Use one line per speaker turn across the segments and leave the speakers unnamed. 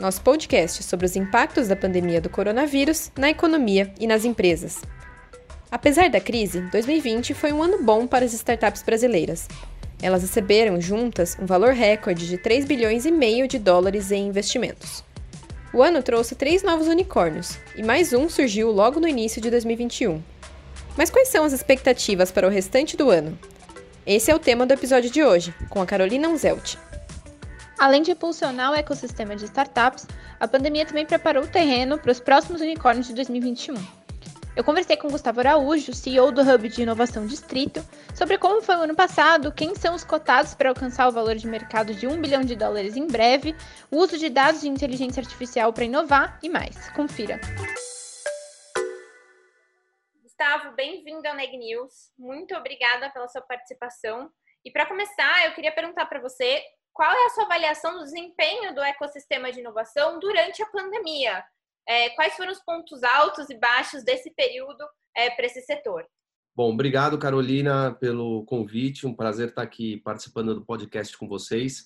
nosso podcast sobre os impactos da pandemia do coronavírus na economia e nas empresas. Apesar da crise, 2020 foi um ano bom para as startups brasileiras. Elas receberam juntas um valor recorde de 3 bilhões e meio de dólares em investimentos. O ano trouxe três novos unicórnios e mais um surgiu logo no início de 2021. Mas quais são as expectativas para o restante do ano? Esse é o tema do episódio de hoje, com a Carolina Unzelt.
Além de impulsionar o ecossistema de startups, a pandemia também preparou o terreno para os próximos unicórnios de 2021. Eu conversei com Gustavo Araújo, CEO do Hub de Inovação Distrito, sobre como foi o ano passado, quem são os cotados para alcançar o valor de mercado de 1 bilhão de dólares em breve, o uso de dados de inteligência artificial para inovar e mais. Confira.
Gustavo, bem-vindo ao Neg News. Muito obrigada pela sua participação. E para começar, eu queria perguntar para você qual é a sua avaliação do desempenho do ecossistema de inovação durante a pandemia? É, quais foram os pontos altos e baixos desse período é, para esse setor?
Bom, obrigado, Carolina, pelo convite. Um prazer estar aqui participando do podcast com vocês.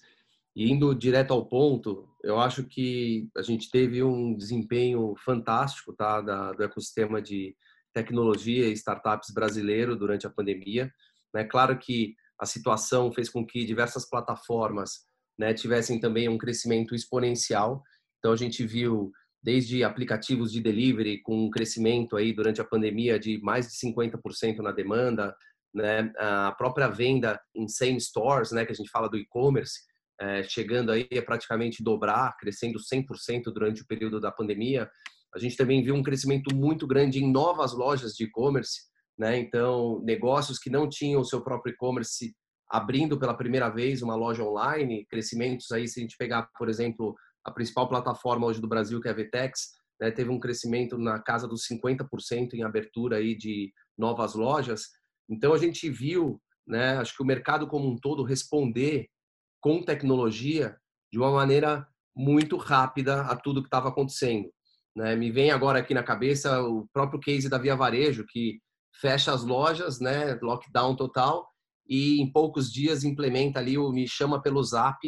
E indo direto ao ponto, eu acho que a gente teve um desempenho fantástico tá, da, do ecossistema de tecnologia e startups brasileiro durante a pandemia. É claro que a situação fez com que diversas plataformas né, tivessem também um crescimento exponencial. Então a gente viu desde aplicativos de delivery com um crescimento aí durante a pandemia de mais de 50% na demanda, né, a própria venda em same stores, né, que a gente fala do e-commerce, é, chegando aí a praticamente dobrar, crescendo 100% durante o período da pandemia. A gente também viu um crescimento muito grande em novas lojas de e-commerce, né? Então, negócios que não tinham o seu próprio e-commerce abrindo pela primeira vez uma loja online, crescimentos aí, se a gente pegar, por exemplo, a principal plataforma hoje do Brasil, que é a Vtex, né, teve um crescimento na casa dos 50% em abertura aí de novas lojas. Então, a gente viu, né, acho que o mercado como um todo responder com tecnologia de uma maneira muito rápida a tudo que estava acontecendo. Né? Me vem agora aqui na cabeça o próprio case da Via Varejo, que fecha as lojas, né, lockdown total, e em poucos dias implementa ali o Me Chama pelo Zap,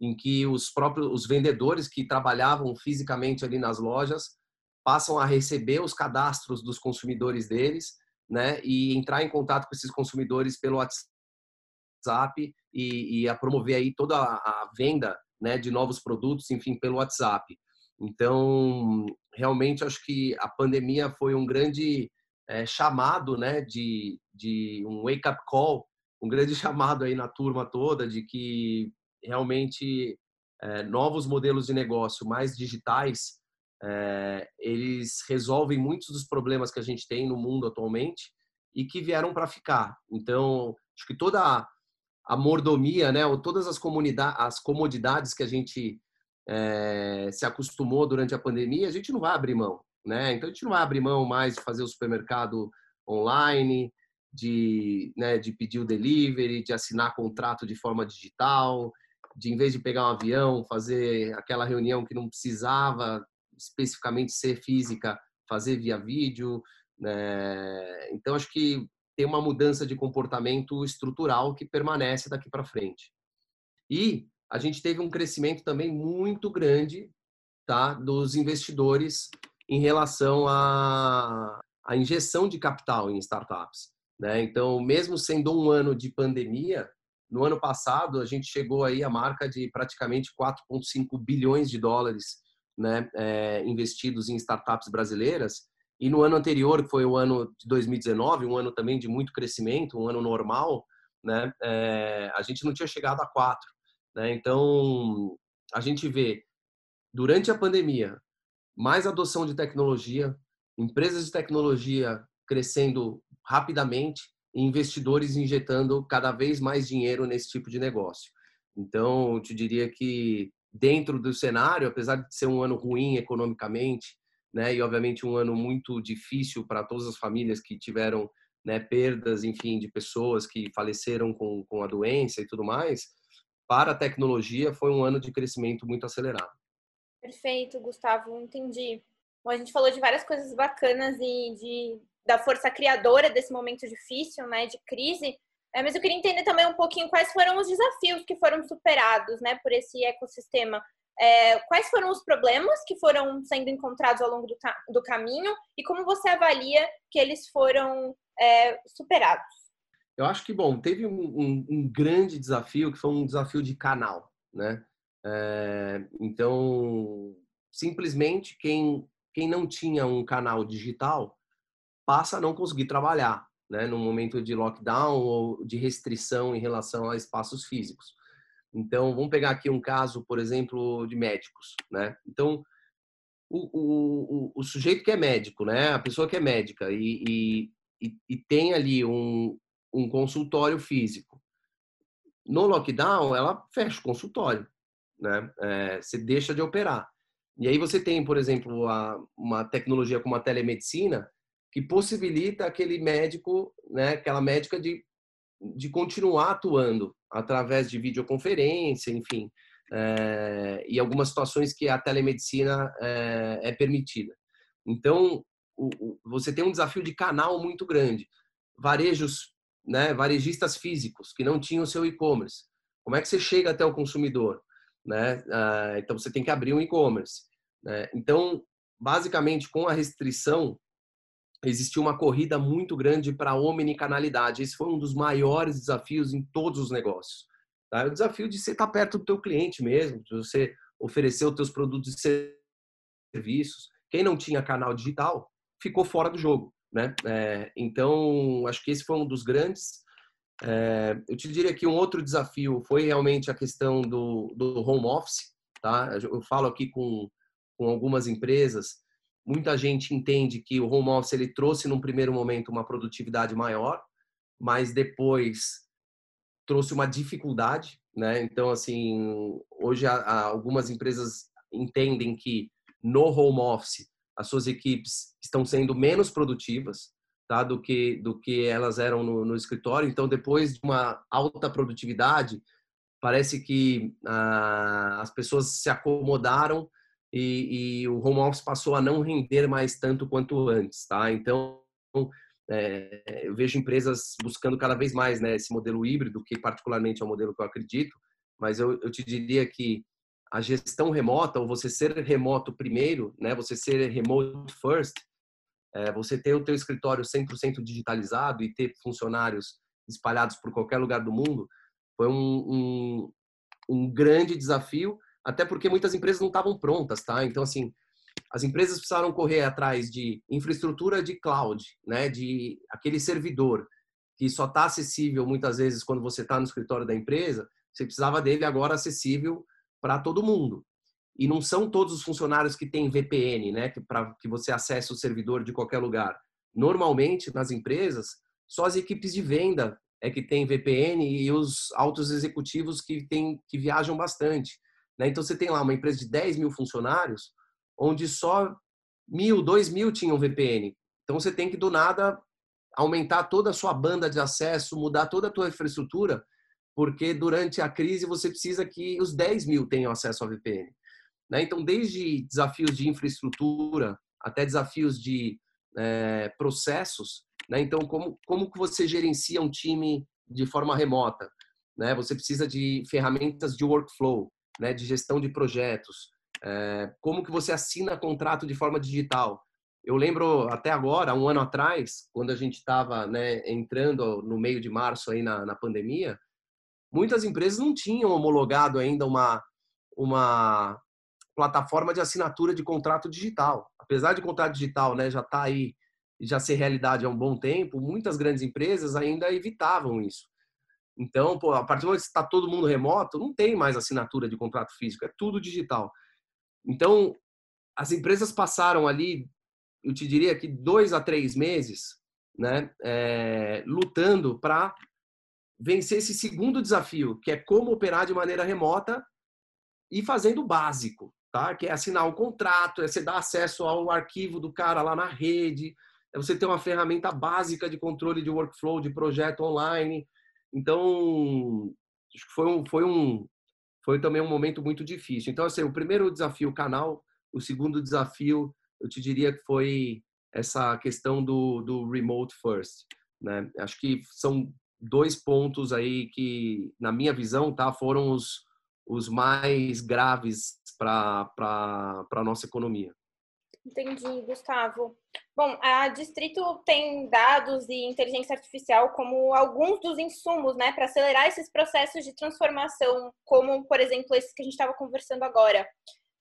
em que os próprios os vendedores que trabalhavam fisicamente ali nas lojas passam a receber os cadastros dos consumidores deles, né, e entrar em contato com esses consumidores pelo WhatsApp e, e a promover aí toda a venda, né, de novos produtos, enfim, pelo WhatsApp. Então, realmente acho que a pandemia foi um grande é, chamado, né, de, de um wake-up call, um grande chamado aí na turma toda de que realmente é, novos modelos de negócio mais digitais é, eles resolvem muitos dos problemas que a gente tem no mundo atualmente e que vieram para ficar. Então, acho que toda a, mordomia, né, ou todas as as comodidades que a gente se acostumou durante a pandemia, a gente não vai abrir mão né? Então a gente não vai abrir mão mais de fazer o supermercado online, de, né, de pedir o delivery, de assinar contrato de forma digital, de em vez de pegar um avião, fazer aquela reunião que não precisava especificamente ser física, fazer via vídeo. Né? Então acho que tem uma mudança de comportamento estrutural que permanece daqui para frente. E a gente teve um crescimento também muito grande tá, dos investidores em relação à, à injeção de capital em startups. Né? Então, mesmo sendo um ano de pandemia, no ano passado a gente chegou aí à marca de praticamente 4,5 bilhões de dólares né, é, investidos em startups brasileiras. E no ano anterior, que foi o ano de 2019, um ano também de muito crescimento, um ano normal, né, é, a gente não tinha chegado a quatro. Né? Então, a gente vê, durante a pandemia, mais adoção de tecnologia, empresas de tecnologia crescendo rapidamente e investidores injetando cada vez mais dinheiro nesse tipo de negócio. Então, eu te diria que dentro do cenário, apesar de ser um ano ruim economicamente, né? E obviamente um ano muito difícil para todas as famílias que tiveram né, perdas, enfim, de pessoas que faleceram com, com a doença e tudo mais. Para a tecnologia foi um ano de crescimento muito acelerado.
Perfeito, Gustavo, entendi. Bom, a gente falou de várias coisas bacanas e de, da força criadora desse momento difícil, né, de crise. É, mas eu queria entender também um pouquinho quais foram os desafios que foram superados, né, por esse ecossistema. É, quais foram os problemas que foram sendo encontrados ao longo do, do caminho e como você avalia que eles foram é, superados?
Eu acho que, bom, teve um, um, um, grande desafio que foi um desafio de canal, né? É, então, simplesmente quem, quem não tinha um canal digital passa a não conseguir trabalhar, né? No momento de lockdown ou de restrição em relação a espaços físicos. Então, vamos pegar aqui um caso, por exemplo, de médicos, né? Então, o, o, o, sujeito que é médico, né? A pessoa que é médica e, e, e, e tem ali um, um consultório físico. No lockdown, ela fecha o consultório, né? É, você deixa de operar. E aí você tem, por exemplo, a, uma tecnologia como a telemedicina que possibilita aquele médico, né, aquela médica de, de continuar atuando através de videoconferência, enfim, é, e algumas situações que a telemedicina é, é permitida. Então, o, o, você tem um desafio de canal muito grande. Varejos, né, varejistas físicos que não tinham seu e-commerce. Como é que você chega até o consumidor? Né? Ah, então você tem que abrir um e-commerce. Né? Então, basicamente, com a restrição, existiu uma corrida muito grande para a omnicanalidade. Esse foi um dos maiores desafios em todos os negócios. Tá? É o desafio de você estar perto do teu cliente mesmo, de você oferecer os teus produtos e serviços. Quem não tinha canal digital ficou fora do jogo, né? É, então, acho que esse foi um dos grandes. É, eu te diria que um outro desafio foi realmente a questão do, do home office, tá? Eu falo aqui com, com algumas empresas, muita gente entende que o home office ele trouxe num primeiro momento uma produtividade maior, mas depois trouxe uma dificuldade, né? Então, assim, hoje algumas empresas entendem que no home office as suas equipes estão sendo menos produtivas tá, do, que, do que elas eram no, no escritório. Então, depois de uma alta produtividade, parece que ah, as pessoas se acomodaram e, e, o home office passou a não render mais tanto quanto antes. Tá? Então, é, eu vejo empresas buscando cada vez mais né, esse modelo híbrido, que particularmente é o modelo que eu acredito, mas eu, eu te diria que a gestão remota, ou você ser remoto primeiro, né, você ser remote first, é, você ter o teu escritório 100% digitalizado e ter funcionários espalhados por qualquer lugar do mundo, foi um, um, um grande desafio, até porque muitas empresas não estavam prontas, tá? Então, assim, as empresas precisaram correr atrás de infraestrutura de cloud, né, de aquele servidor que só está acessível muitas vezes quando você está no escritório da empresa, você precisava dele agora acessível para todo mundo. E não são todos os funcionários que têm VPN, né, para que você acesse o servidor de qualquer lugar. Normalmente, nas empresas, só as equipes de venda é que tem VPN e os altos executivos que, tem, que viajam bastante. Né? Então, você tem lá uma empresa de 10 mil funcionários, onde só mil, dois mil tinham VPN. Então, você tem que, do nada, aumentar toda a sua banda de acesso, mudar toda a tua infraestrutura porque durante a crise você precisa que os 10 mil tenham acesso ao VPN. Né? Então, desde desafios de infraestrutura até desafios de é, processos, né? então como como que você gerencia um time de forma remota? Né? Você precisa de ferramentas de workflow, né? de gestão de projetos. É, como que você assina contrato de forma digital? Eu lembro até agora, um ano atrás, quando a gente estava né, entrando no meio de março aí na, na pandemia, muitas empresas não tinham homologado ainda uma, uma plataforma de assinatura de contrato digital. Apesar de contrato digital né, já estar tá aí, já ser realidade há um bom tempo, muitas grandes empresas ainda evitavam isso. Então, pô, a partir do momento que está todo mundo remoto, não tem mais assinatura de contrato físico, é tudo digital. Então, as empresas passaram ali, eu te diria que dois a três meses, né, é, lutando para vencer esse segundo desafio, que é como operar de maneira remota e fazendo o básico. Tá? Que é assinar um contrato, é você dar acesso ao arquivo do cara lá na rede, é você ter uma ferramenta básica de controle de workflow, de projeto online. Então, acho que foi um, foi um, foi também um momento muito difícil. Então, assim, o primeiro desafio, o canal, o segundo desafio, eu te diria que foi essa questão do, do remote first, né? Acho que são dois pontos aí que, na minha visão, tá, foram os, os mais graves para a nossa economia.
Entendi, Gustavo. Bom, a Distrito tem dados e inteligência artificial como alguns dos insumos, né, para acelerar esses processos de transformação, como, por exemplo, esses que a gente estava conversando agora.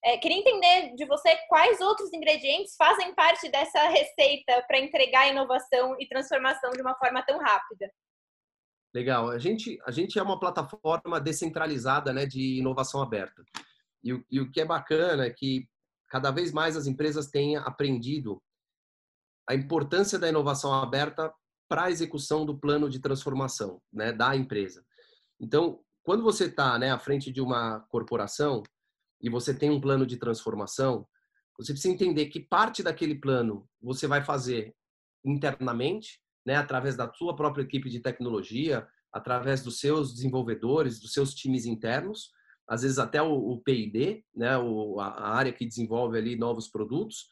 É, queria entender de você quais outros ingredientes fazem parte dessa receita para entregar inovação e transformação de uma forma tão rápida.
Legal. A gente, a gente é uma plataforma descentralizada né, de inovação aberta. E o, e o que é bacana é que cada vez mais as empresas têm aprendido a importância da inovação aberta para a execução do plano de transformação né, da empresa. Então, quando você está né, à frente de uma corporação e você tem um plano de transformação, você precisa entender que parte daquele plano você vai fazer internamente, né, através da sua própria equipe de tecnologia, através dos seus desenvolvedores, dos seus times internos, às vezes até o, o P&D, né, o, a área que desenvolve ali novos produtos,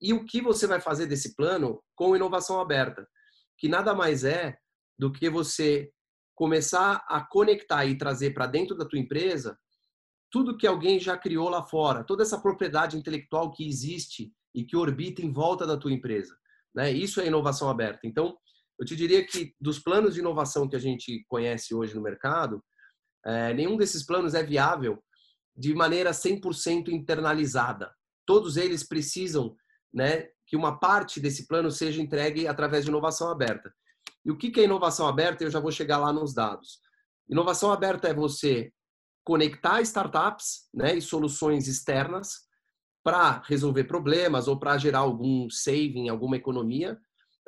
e o que você vai fazer desse plano com inovação aberta, que nada mais é do que você começar a conectar e trazer para dentro da tua empresa tudo que alguém já criou lá fora, toda essa propriedade intelectual que existe e que orbita em volta da tua empresa. Né? Isso é inovação aberta. Então, eu te diria que dos planos de inovação que a gente conhece hoje no mercado, é, nenhum desses planos é viável de maneira 100% internalizada. Todos eles precisam né, que uma parte desse plano seja entregue através de inovação aberta. E o que é inovação aberta? Eu já vou chegar lá nos dados. Inovação aberta é você conectar startups né, e soluções externas para resolver problemas ou para gerar algum saving, alguma economia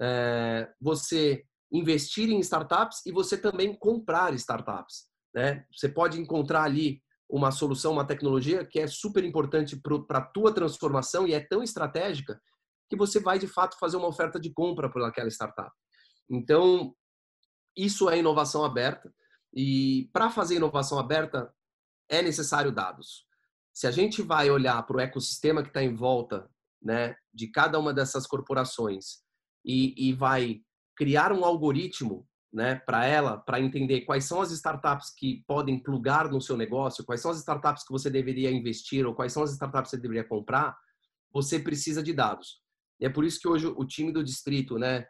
é, você investir em startups e você também comprar startups. Né? Você pode encontrar ali uma solução, uma tecnologia que é super importante para a tua transformação e é tão estratégica que você vai de fato fazer uma oferta de compra por aquela startup. Então, isso é inovação aberta e para fazer inovação aberta é necessário dados. Se a gente vai olhar para o ecossistema que está em volta né, de cada uma dessas corporações e, e vai criar um algoritmo né, para ela, para entender quais são as startups que podem plugar no seu negócio, quais são as startups que você deveria investir ou quais são as startups que você deveria comprar, você precisa de dados. E é por isso que hoje o time do distrito, né,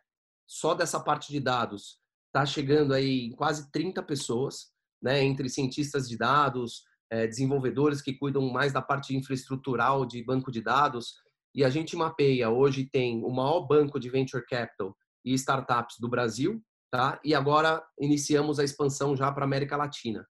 só dessa parte de dados, está chegando aí em quase 30 pessoas, né, entre cientistas de dados, é, desenvolvedores que cuidam mais da parte infraestrutural de banco de dados, e a gente mapeia, hoje tem o maior banco de venture capital e startups do Brasil, tá? E agora iniciamos a expansão já para América Latina.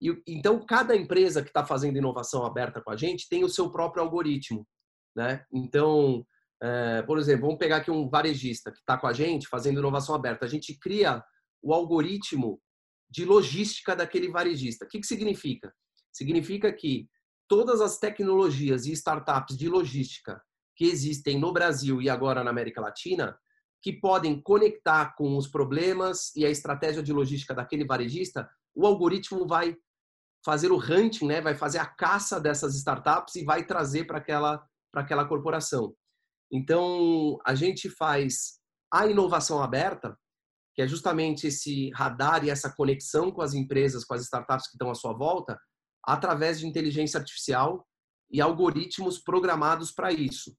E, então, cada empresa que está fazendo inovação aberta com a gente tem o seu próprio algoritmo, né? Então, é, por exemplo, vamos pegar aqui um varejista que está com a gente fazendo inovação aberta. A gente cria o algoritmo de logística daquele varejista. O que, que significa? Significa que todas as tecnologias e startups de logística que existem no Brasil e agora na América Latina, que podem conectar com os problemas e a estratégia de logística daquele varejista, o algoritmo vai fazer o hunting, né? vai fazer a caça dessas startups e vai trazer para aquela, aquela corporação. Então, a gente faz a inovação aberta, que é justamente esse radar e essa conexão com as empresas, com as startups que estão à sua volta, através de inteligência artificial e algoritmos programados para isso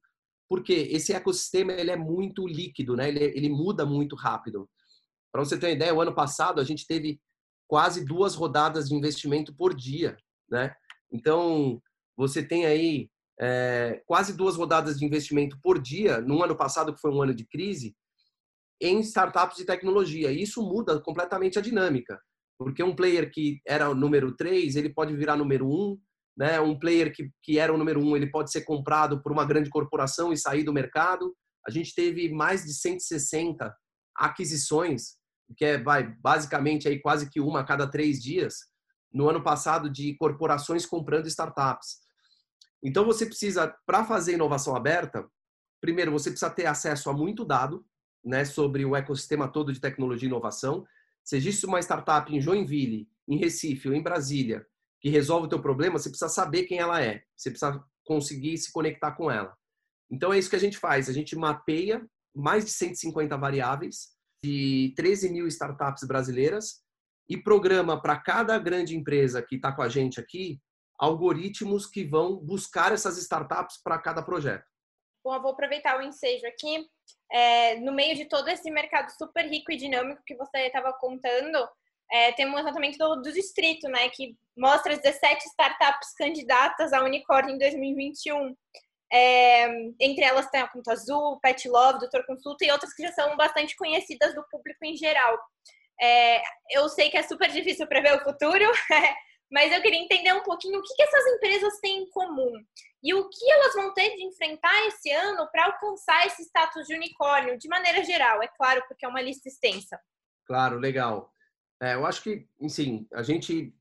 porque esse ecossistema ele é muito líquido, né? ele, ele muda muito rápido. Para você ter uma ideia, o ano passado a gente teve quase duas rodadas de investimento por dia. Né? Então, você tem aí é, quase duas rodadas de investimento por dia, no ano passado, que foi um ano de crise, em startups de tecnologia. E isso muda completamente a dinâmica, porque um player que era número 3, ele pode virar número 1, né? Um player que, que era o número um, ele pode ser comprado por uma grande corporação e sair do mercado. A gente teve mais de 160 aquisições, que é vai, basicamente aí quase que uma a cada três dias, no ano passado de corporações comprando startups. Então você precisa, para fazer inovação aberta, primeiro você precisa ter acesso a muito dado, né, sobre o ecossistema todo de tecnologia e inovação. Se existe uma startup em Joinville, em Recife ou em Brasília que resolve o teu problema, você precisa saber quem ela é. Você precisa conseguir se conectar com ela. Então é isso que a gente faz. A gente mapeia mais de 150 variáveis de 13 mil startups brasileiras e programa para cada grande empresa que está com a gente aqui algoritmos que vão buscar essas startups para cada projeto.
Bom, vou aproveitar o ensejo aqui. É, no meio de todo esse mercado super rico e dinâmico que você estava contando, é, tem um levantamento do, do, distrito, né, que mostra 17 startups candidatas a unicórnio em 2021. É, entre elas tem a Conta Azul, Pet Love, Doutor Consulta e outras que já são bastante conhecidas do público em geral. É, eu sei que é super difícil prever o futuro, mas eu queria entender um pouquinho o que, que essas empresas têm em comum e o que elas vão ter de enfrentar esse ano para alcançar esse status de unicórnio, de maneira geral, é claro, porque é uma lista extensa.
Claro, legal. É, eu acho que, sim, a gente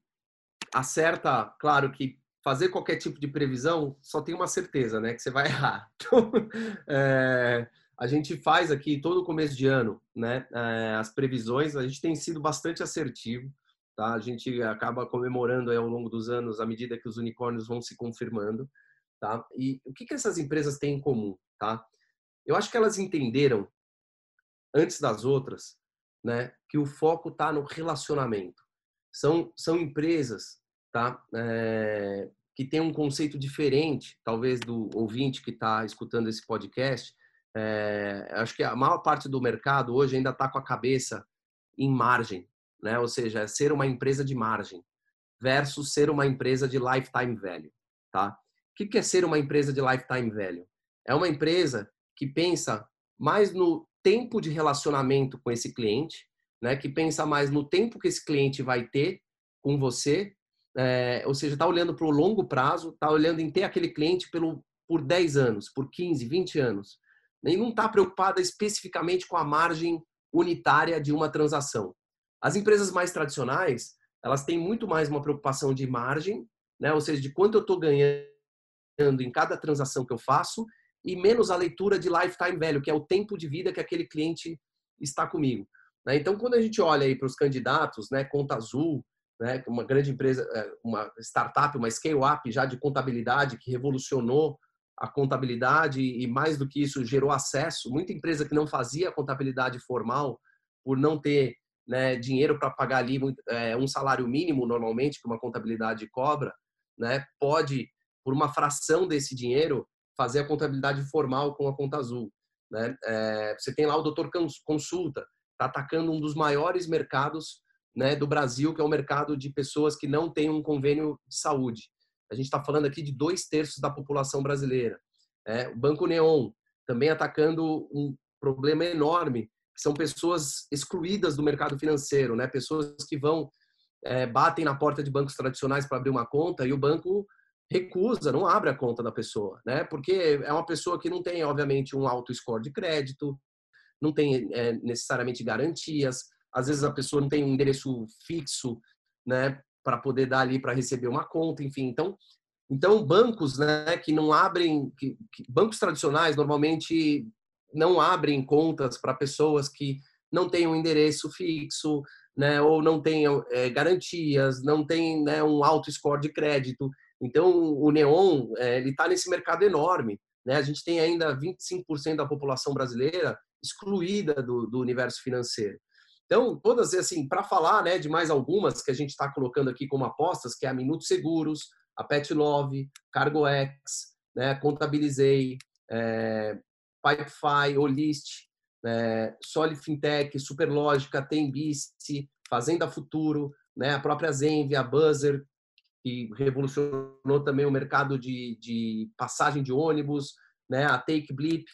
acerta, claro que fazer qualquer tipo de previsão só tem uma certeza, né, que você vai errar. Então, é, a gente faz aqui todo começo de ano, né, é, as previsões, a gente tem sido bastante assertivo, tá? A gente acaba comemorando ao longo dos anos à medida que os unicórnios vão se confirmando, tá? E o que que essas empresas têm em comum, tá? Eu acho que elas entenderam antes das outras né, que o foco está no relacionamento. São, são empresas tá, é, que têm um conceito diferente, talvez, do ouvinte que está escutando esse podcast. É, acho que a maior parte do mercado hoje ainda está com a cabeça em margem, né? ou seja, é ser uma empresa de margem versus ser uma empresa de lifetime value. Tá? O que é ser uma empresa de lifetime value? É uma empresa que pensa mais no tempo de relacionamento com esse cliente, né? Que pensa mais no tempo que esse cliente vai ter com você, é, ou seja, está olhando para o longo prazo, está olhando em ter aquele cliente pelo, por 10 anos, por 15, 20 anos. E não está preocupada especificamente com a margem unitária de uma transação. As empresas mais tradicionais, elas têm muito mais uma preocupação de margem, né? ou seja, de quanto eu estou ganhando em cada transação que eu faço e menos a leitura de lifetime value, que é o tempo de vida que aquele cliente está comigo. Né? Então, quando a gente olha aí para os candidatos, né, Conta Azul, né, uma grande empresa, é, uma startup, uma scale-up já de contabilidade que revolucionou a contabilidade e mais do que isso gerou acesso. Muita empresa que não fazia contabilidade formal por não ter né, dinheiro para pagar ali é, um salário mínimo normalmente que uma contabilidade cobra, né, pode por uma fração desse dinheiro fazer a contabilidade formal com a conta azul. Né? É, você tem lá o doutor Consulta, está atacando um dos maiores mercados né, do Brasil, que é o mercado de pessoas que não têm um convênio de saúde. A gente está falando aqui de dois terços da população brasileira. É, o Banco Neon também atacando um problema enorme, que são pessoas excluídas do mercado financeiro, né? pessoas que vão, é, batem na porta de bancos tradicionais para abrir uma conta e o banco recusa, não abre a conta da pessoa, né? Porque é uma pessoa que não tem, obviamente, um alto score de crédito, não tem é, necessariamente garantias, às vezes a pessoa não tem um endereço fixo, né, para poder dar ali para receber uma conta, enfim. Então, então bancos, né, que não abrem, que, que, bancos tradicionais normalmente não abrem contas para pessoas que não têm um endereço fixo, né, ou não têm é, garantias, não têm né, um alto score de crédito. Então, o neon é, ele está nesse mercado enorme. Né? A gente tem ainda 25% da população brasileira excluída do, do universo financeiro. Então, todas assim, para falar né, de mais algumas que a gente está colocando aqui como apostas, que é a Minutos Seguros, a Pet Love, CargoX, né, Contabilizei, é, Pipefy, Olist, é, Fintech, Superlógica, Tembice, Fazenda Futuro, né, a própria Zenvia, a Buzzer, que revolucionou também o mercado de, de passagem de ônibus, né? a Take Blip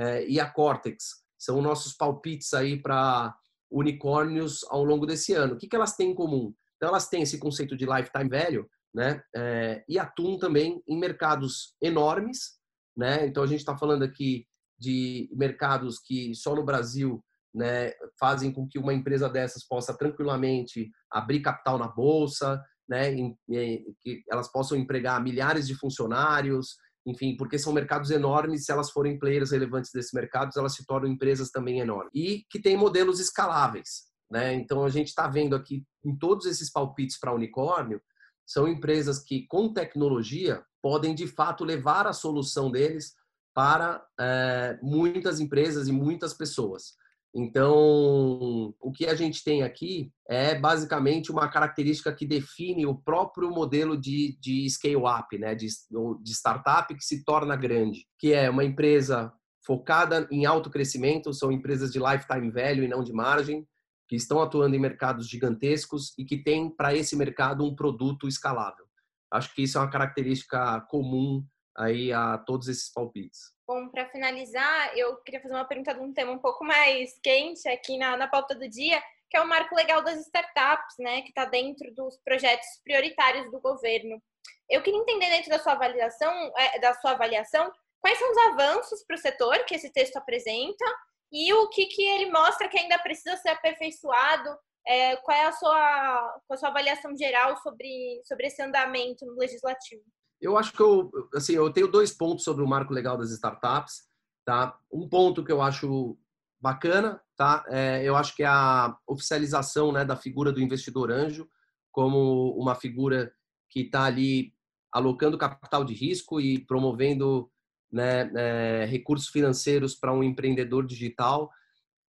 é, e a Cortex. São nossos palpites aí para unicórnios ao longo desse ano. O que, que elas têm em comum? Então, elas têm esse conceito de lifetime value, né? É, e atuam também em mercados enormes, né? Então, a gente está falando aqui de mercados que só no Brasil né, fazem com que uma empresa dessas possa tranquilamente abrir capital na bolsa, né, em, em, que elas possam empregar milhares de funcionários, enfim, porque são mercados enormes, se elas forem players relevantes desses mercados, elas se tornam empresas também enormes. E que tem modelos escaláveis, né? Então a gente está vendo aqui em todos esses palpites para unicórnio, são empresas que com tecnologia podem de fato levar a solução deles para é, muitas empresas e muitas pessoas. Então, o que a gente tem aqui é basicamente uma característica que define o próprio modelo de, de scale-up, né? de, de startup que se torna grande, que é uma empresa focada em alto crescimento, são empresas de lifetime value e não de margem, que estão atuando em mercados gigantescos e que têm para esse mercado um produto escalável. Acho que isso é uma característica comum aí a todos esses palpites.
Bom, para finalizar, eu queria fazer uma pergunta de um tema um pouco mais quente aqui na, na pauta do dia, que é o marco legal das startups, né, que está dentro dos projetos prioritários do governo. Eu queria entender dentro da sua avaliação, é, da sua avaliação, quais são os avanços para o setor que esse texto apresenta e o que, que ele mostra que ainda precisa ser aperfeiçoado. É, qual é a sua, a sua avaliação geral sobre, sobre esse andamento no legislativo?
Eu acho que eu, assim, eu tenho dois pontos sobre o marco legal das startups, tá? Um ponto que eu acho bacana, tá? É, eu acho que é a oficialização, né, da figura do investidor anjo como uma figura que está ali alocando capital de risco e promovendo né, é, recursos financeiros para um empreendedor digital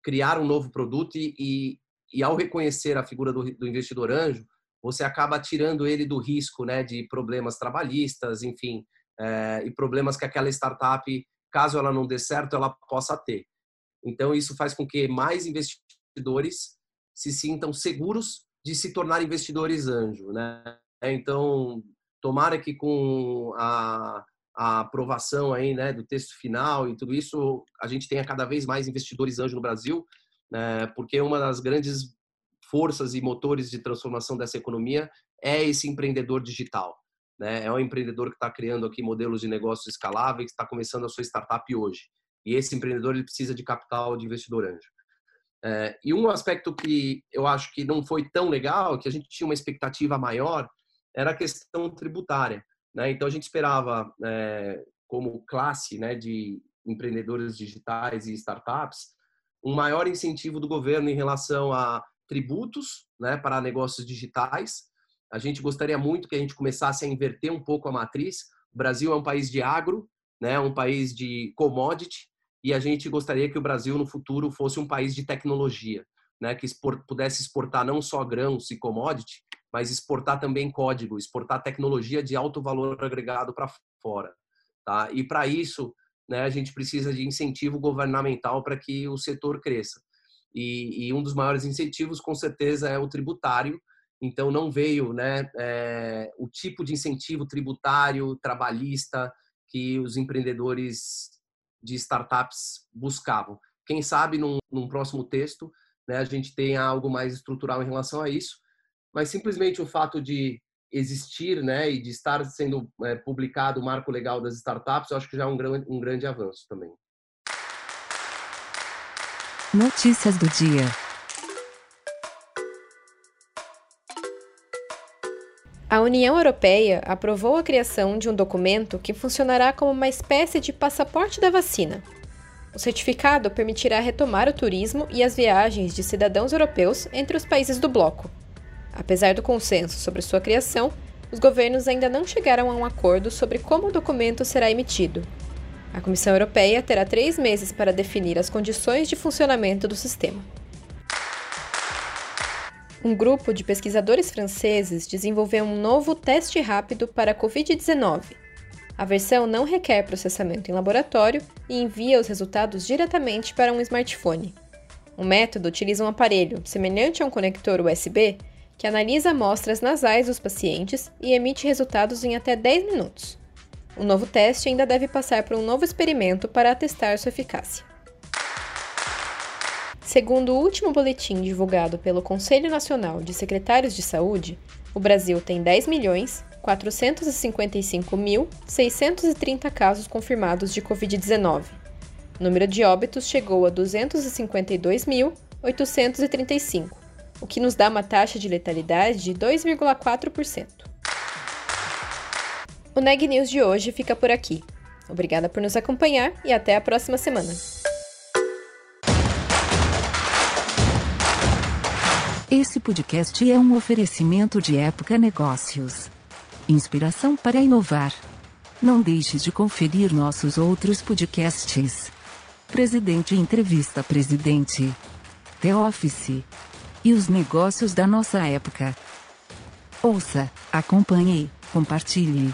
criar um novo produto e, e, e ao reconhecer a figura do, do investidor anjo, você acaba tirando ele do risco né, de problemas trabalhistas, enfim, é, e problemas que aquela startup, caso ela não dê certo, ela possa ter. Então, isso faz com que mais investidores se sintam seguros de se tornar investidores anjo. Né? Então, tomara que com a, a aprovação aí, né, do texto final e tudo isso, a gente tenha cada vez mais investidores anjo no Brasil, né, porque uma das grandes forças e motores de transformação dessa economia é esse empreendedor digital. Né? É um empreendedor que está criando aqui modelos de negócios escaláveis, está começando a sua startup hoje. E esse empreendedor ele precisa de capital de investidor anjo. É, e um aspecto que eu acho que não foi tão legal, que a gente tinha uma expectativa maior, era a questão tributária. Né? Então a gente esperava, é, como classe né, de empreendedores digitais e startups, um maior incentivo do governo em relação a tributos né, para negócios digitais. A gente gostaria muito que a gente começasse a inverter um pouco a matriz. O Brasil é um país de agro, né, um país de commodity, e a gente gostaria que o Brasil no futuro fosse um país de tecnologia, né, que pudesse exportar não só grãos e commodity, mas exportar também código, exportar tecnologia de alto valor agregado para fora. Tá? E para isso, né, a gente precisa de incentivo governamental para que o setor cresça. E, e, um dos maiores incentivos, com certeza, é o tributário. Então, não veio né, é, o tipo de incentivo tributário, trabalhista, que os empreendedores de startups buscavam. Quem sabe, num, num próximo texto, né, a gente tenha algo mais estrutural em relação a isso. Mas simplesmente o fato de existir né, e de estar sendo é, publicado o marco legal das startups, eu acho que já é um, grande, um grande avanço também.
Notícias do dia.
A União Europeia aprovou a criação de um documento que funcionará como uma espécie de passaporte da vacina. O certificado permitirá retomar o turismo e as viagens de cidadãos europeus entre os países do bloco. Apesar do consenso sobre sua criação, os governos ainda não chegaram a um acordo sobre como o documento será emitido. A Comissão Europeia terá três meses para definir as condições de funcionamento do sistema. Um grupo de pesquisadores franceses desenvolveu um novo teste rápido para a Covid-19. A versão não requer processamento em laboratório e envia os resultados diretamente para um smartphone. O método utiliza um aparelho semelhante a um conector USB que analisa amostras nasais dos pacientes e emite resultados em até 10 minutos. O novo teste ainda deve passar por um novo experimento para atestar sua eficácia. Segundo o último boletim divulgado pelo Conselho Nacional de Secretários de Saúde, o Brasil tem 10 milhões 455.630 casos confirmados de Covid-19. O número de óbitos chegou a 252.835, o que nos dá uma taxa de letalidade de 2,4%. O Neg News de hoje fica por aqui. Obrigada por nos acompanhar e até a próxima semana.
Esse podcast é um oferecimento de Época Negócios. Inspiração para inovar. Não deixe de conferir nossos outros podcasts. Presidente Entrevista Presidente. The Office. E os negócios da nossa época. Ouça, acompanhe, compartilhe.